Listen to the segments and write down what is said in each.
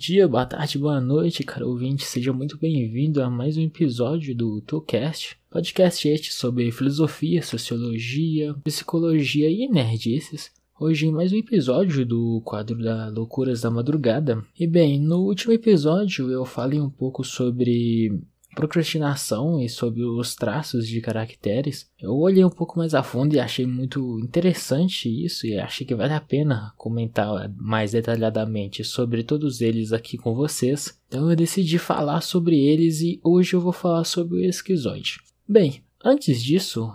Dia, boa tarde, boa noite, caro ouvinte. Seja muito bem-vindo a mais um episódio do Tocast, podcast este sobre filosofia, sociologia, psicologia e nerdices. Hoje em mais um episódio do quadro da Loucuras da Madrugada. E bem, no último episódio eu falei um pouco sobre procrastinação e sobre os traços de caracteres, eu olhei um pouco mais a fundo e achei muito interessante isso e achei que vale a pena comentar mais detalhadamente sobre todos eles aqui com vocês. Então eu decidi falar sobre eles e hoje eu vou falar sobre o esquizoide. Bem, antes disso,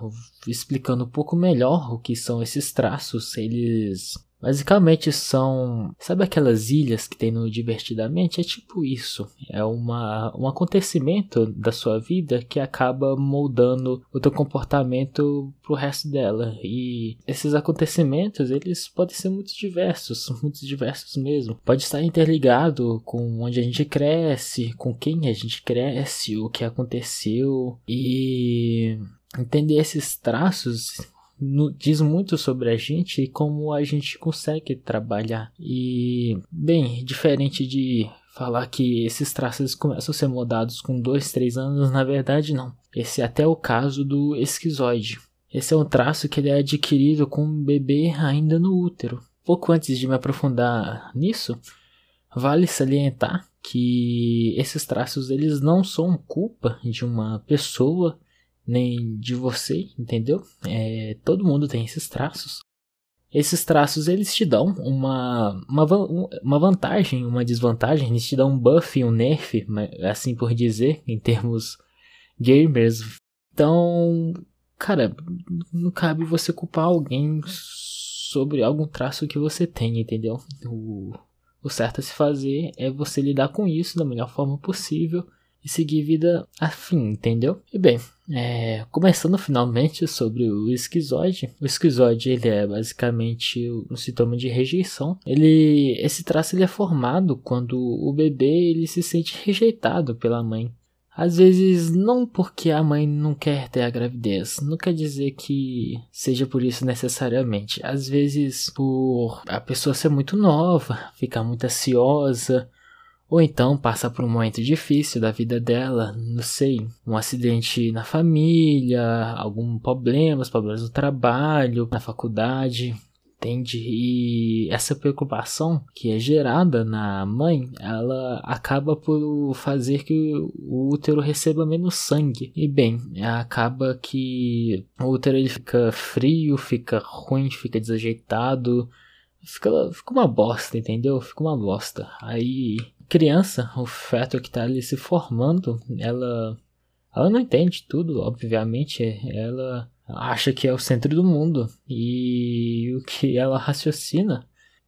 explicando um pouco melhor o que são esses traços, eles Basicamente são. Sabe aquelas ilhas que tem no Divertidamente? É tipo isso. É uma, um acontecimento da sua vida que acaba moldando o teu comportamento pro resto dela. E esses acontecimentos, eles podem ser muito diversos, muito diversos mesmo. Pode estar interligado com onde a gente cresce, com quem a gente cresce, o que aconteceu. E entender esses traços no, diz muito sobre a gente e como a gente consegue trabalhar. E, bem, diferente de falar que esses traços começam a ser mudados com 2, 3 anos, na verdade não. Esse é até o caso do esquizoide. Esse é um traço que ele é adquirido com um bebê ainda no útero. Pouco antes de me aprofundar nisso, vale salientar que esses traços eles não são culpa de uma pessoa nem de você, entendeu? É, todo mundo tem esses traços. Esses traços eles te dão uma, uma, uma vantagem, uma desvantagem, eles te dão um buff um nerf, assim por dizer, em termos gamers. Então, cara, não cabe você culpar alguém sobre algum traço que você tem, entendeu? O, o certo a se fazer é você lidar com isso da melhor forma possível e seguir vida afim, entendeu? E bem, é, começando finalmente sobre o esquizoide. O esquizoide ele é basicamente um sintoma de rejeição. Ele, esse traço ele é formado quando o bebê ele se sente rejeitado pela mãe. Às vezes não porque a mãe não quer ter a gravidez, não quer dizer que seja por isso necessariamente. Às vezes por a pessoa ser muito nova, ficar muito ansiosa, ou então passa por um momento difícil da vida dela, não sei, um acidente na família, algum problemas, problemas no trabalho, na faculdade, entende? E essa preocupação que é gerada na mãe, ela acaba por fazer que o útero receba menos sangue. E bem, acaba que o útero ele fica frio, fica ruim, fica desajeitado, fica, fica uma bosta, entendeu? Fica uma bosta. Aí criança, o feto que está ali se formando, ela, ela não entende tudo, obviamente, ela acha que é o centro do mundo e o que ela raciocina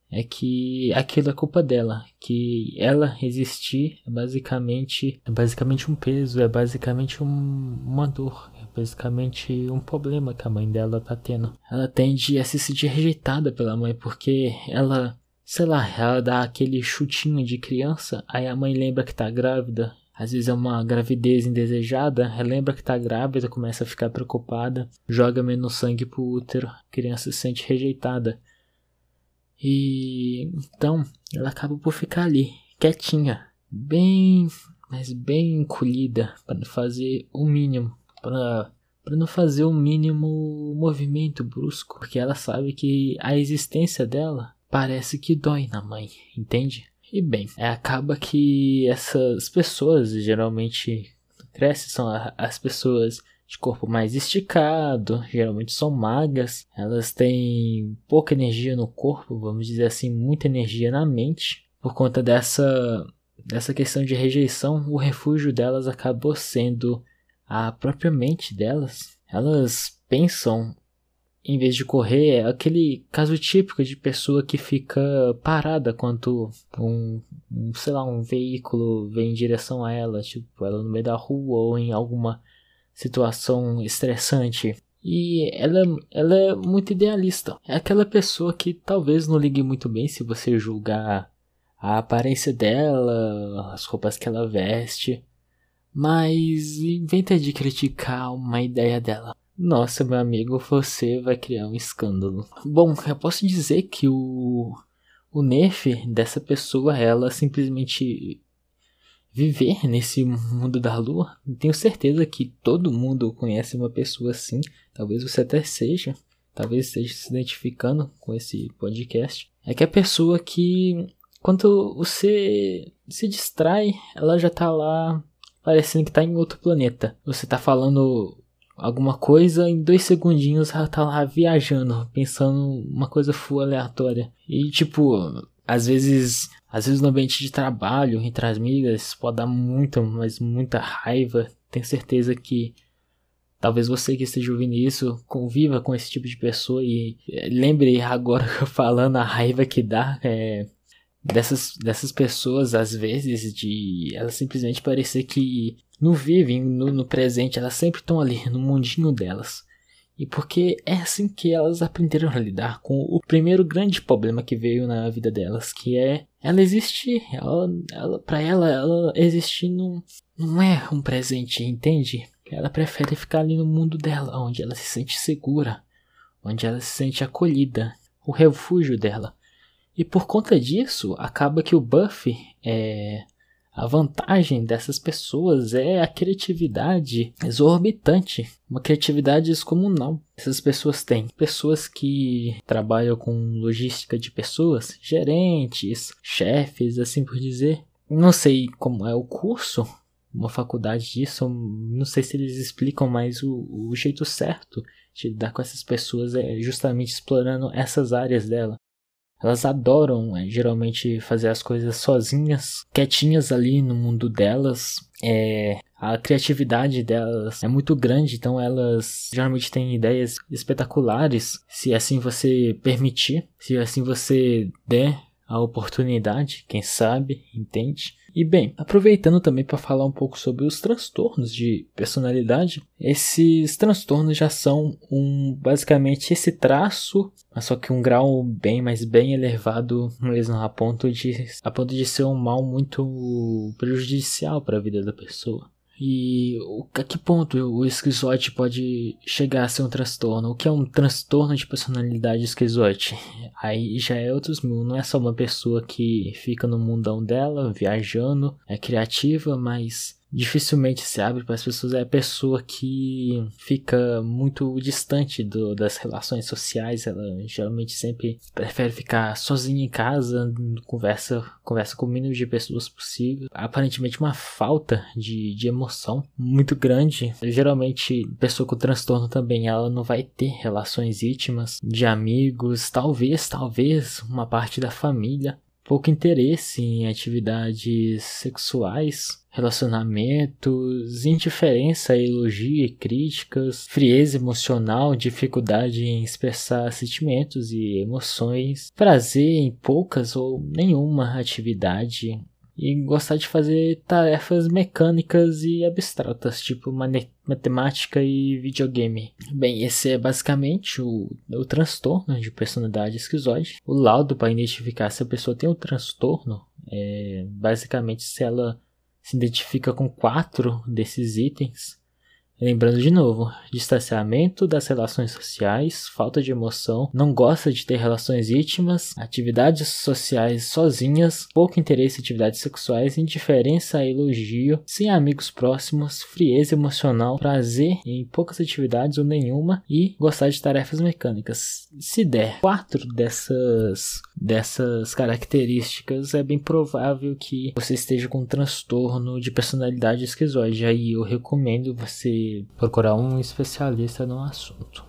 é que aquilo é culpa dela, que ela existir é basicamente é basicamente um peso, é basicamente um, uma dor, é basicamente um problema que a mãe dela tá tendo. Ela tende a se sentir rejeitada pela mãe porque ela sei lá, ela dá aquele chutinho de criança, aí a mãe lembra que tá grávida. Às vezes é uma gravidez indesejada, ela lembra que tá grávida, começa a ficar preocupada, joga menos sangue pro útero, a criança se sente rejeitada. E então ela acaba por ficar ali, quietinha, bem, mas bem encolhida, para fazer o mínimo, para para não fazer o mínimo movimento brusco, porque ela sabe que a existência dela parece que dói na mãe, entende? E bem, é, acaba que essas pessoas geralmente crescem, são as pessoas de corpo mais esticado, geralmente são magras, elas têm pouca energia no corpo, vamos dizer assim, muita energia na mente. Por conta dessa, dessa questão de rejeição, o refúgio delas acabou sendo a própria mente delas. Elas pensam em vez de correr, é aquele caso típico de pessoa que fica parada quando um, um, sei lá, um veículo vem em direção a ela, tipo, ela no meio da rua ou em alguma situação estressante. E ela, ela é muito idealista. É aquela pessoa que talvez não ligue muito bem se você julgar a aparência dela, as roupas que ela veste, mas inventa de criticar uma ideia dela. Nossa, meu amigo, você vai criar um escândalo. Bom, eu posso dizer que o, o nerf dessa pessoa ela simplesmente viver nesse mundo da lua. Tenho certeza que todo mundo conhece uma pessoa assim. Talvez você até seja, talvez esteja se identificando com esse podcast. É que a pessoa que quando você se distrai, ela já tá lá parecendo que tá em outro planeta. Você tá falando alguma coisa, em dois segundinhos ela tá lá viajando, pensando uma coisa full aleatória. E tipo, às vezes, às vezes no ambiente de trabalho, entre as amigas, pode dar muita, mas muita raiva. Tenho certeza que talvez você que esteja ouvindo isso conviva com esse tipo de pessoa e eh, lembre agora falando a raiva que dá é, dessas, dessas pessoas às vezes de elas simplesmente parecer que não vivem no, no presente, elas sempre estão ali no mundinho delas. E porque é assim que elas aprenderam a lidar com o primeiro grande problema que veio na vida delas, que é ela existir. Ela, ela, pra ela, ela existir não, não é um presente, entende? Ela prefere ficar ali no mundo dela, onde ela se sente segura, onde ela se sente acolhida, o refúgio dela. E por conta disso, acaba que o Buffy é a vantagem dessas pessoas é a criatividade exorbitante, uma criatividade descomunal. Essas pessoas têm pessoas que trabalham com logística de pessoas, gerentes, chefes, assim por dizer. Não sei como é o curso, uma faculdade disso, não sei se eles explicam mais o, o jeito certo de lidar com essas pessoas é justamente explorando essas áreas dela. Elas adoram é, geralmente fazer as coisas sozinhas, quietinhas ali no mundo delas. É, a criatividade delas é muito grande, então elas geralmente têm ideias espetaculares, se assim você permitir, se assim você der a oportunidade, quem sabe, entende? E bem, aproveitando também para falar um pouco sobre os transtornos de personalidade, esses transtornos já são um basicamente esse traço, mas só que um grau bem, mas bem elevado mesmo a ponto de a ponto de ser um mal muito prejudicial para a vida da pessoa. E a que ponto o esquizoide pode chegar a ser um transtorno? O que é um transtorno de personalidade esquizoide? Aí já é outros mil, não é só uma pessoa que fica no mundão dela, viajando, é criativa, mas dificilmente se abre para as pessoas é a pessoa que fica muito distante do, das relações sociais. Ela geralmente sempre prefere ficar sozinha em casa, conversa, conversa com o mínimo de pessoas possível. Aparentemente, uma falta de, de emoção muito grande. Geralmente, pessoa com transtorno também ela não vai ter relações íntimas de amigos, talvez, talvez uma parte da família pouco interesse em atividades sexuais, relacionamentos, indiferença a e críticas, frieza emocional, dificuldade em expressar sentimentos e emoções, prazer em poucas ou nenhuma atividade e gostar de fazer tarefas mecânicas e abstratas, tipo matemática e videogame. Bem, esse é basicamente o, o transtorno de personalidade esquizoide. O laudo para identificar se a pessoa tem um transtorno é basicamente se ela se identifica com quatro desses itens Lembrando de novo, distanciamento das relações sociais, falta de emoção, não gosta de ter relações íntimas, atividades sociais sozinhas, pouco interesse em atividades sexuais, indiferença a elogio, sem amigos próximos, frieza emocional, prazer em poucas atividades ou nenhuma e gostar de tarefas mecânicas. Se der quatro dessas dessas características, é bem provável que você esteja com um transtorno de personalidade esquizoide. Aí eu recomendo você procurar um especialista no assunto.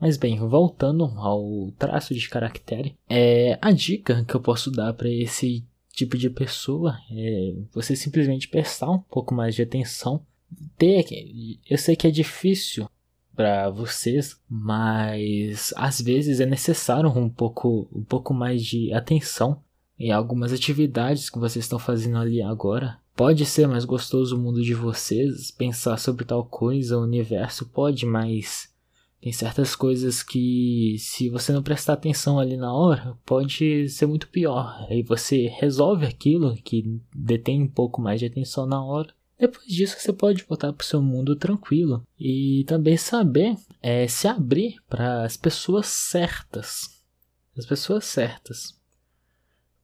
Mas bem, voltando ao traço de caractere, é, a dica que eu posso dar para esse tipo de pessoa é você simplesmente prestar um pouco mais de atenção. Ter, eu sei que é difícil para vocês, mas às vezes é necessário um pouco, um pouco mais de atenção em algumas atividades que vocês estão fazendo ali agora. Pode ser mais gostoso o mundo de vocês, pensar sobre tal coisa, o universo pode, mas tem certas coisas que, se você não prestar atenção ali na hora, pode ser muito pior. Aí você resolve aquilo que detém um pouco mais de atenção na hora. Depois disso, você pode voltar para o seu mundo tranquilo e também saber é, se abrir para as pessoas certas. As pessoas certas.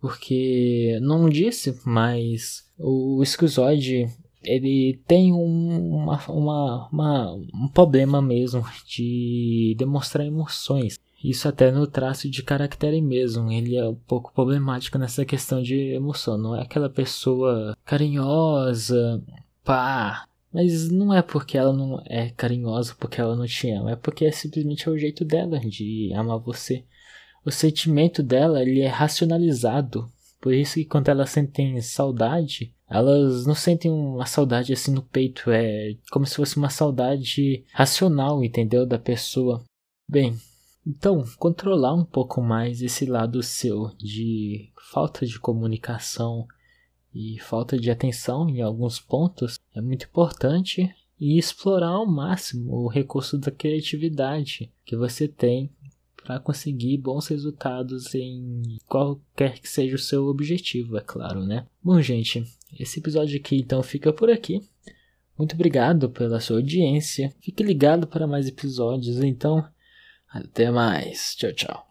Porque não disse, mas o esquizoide ele tem um, uma, uma, uma, um problema mesmo de demonstrar emoções. Isso até no traço de caractere mesmo. Ele é um pouco problemático nessa questão de emoção. Não é aquela pessoa carinhosa, pá. Mas não é porque ela não é carinhosa porque ela não te ama. É porque é simplesmente é o jeito dela de amar você. O sentimento dela ele é racionalizado. Por isso que quando elas sentem saudade, elas não sentem uma saudade assim no peito. É como se fosse uma saudade racional, entendeu? Da pessoa. Bem, então, controlar um pouco mais esse lado seu de falta de comunicação e falta de atenção em alguns pontos é muito importante e explorar ao máximo o recurso da criatividade que você tem para conseguir bons resultados em qualquer que seja o seu objetivo, é claro, né? Bom, gente, esse episódio aqui então fica por aqui. Muito obrigado pela sua audiência. Fique ligado para mais episódios, então até mais. Tchau, tchau.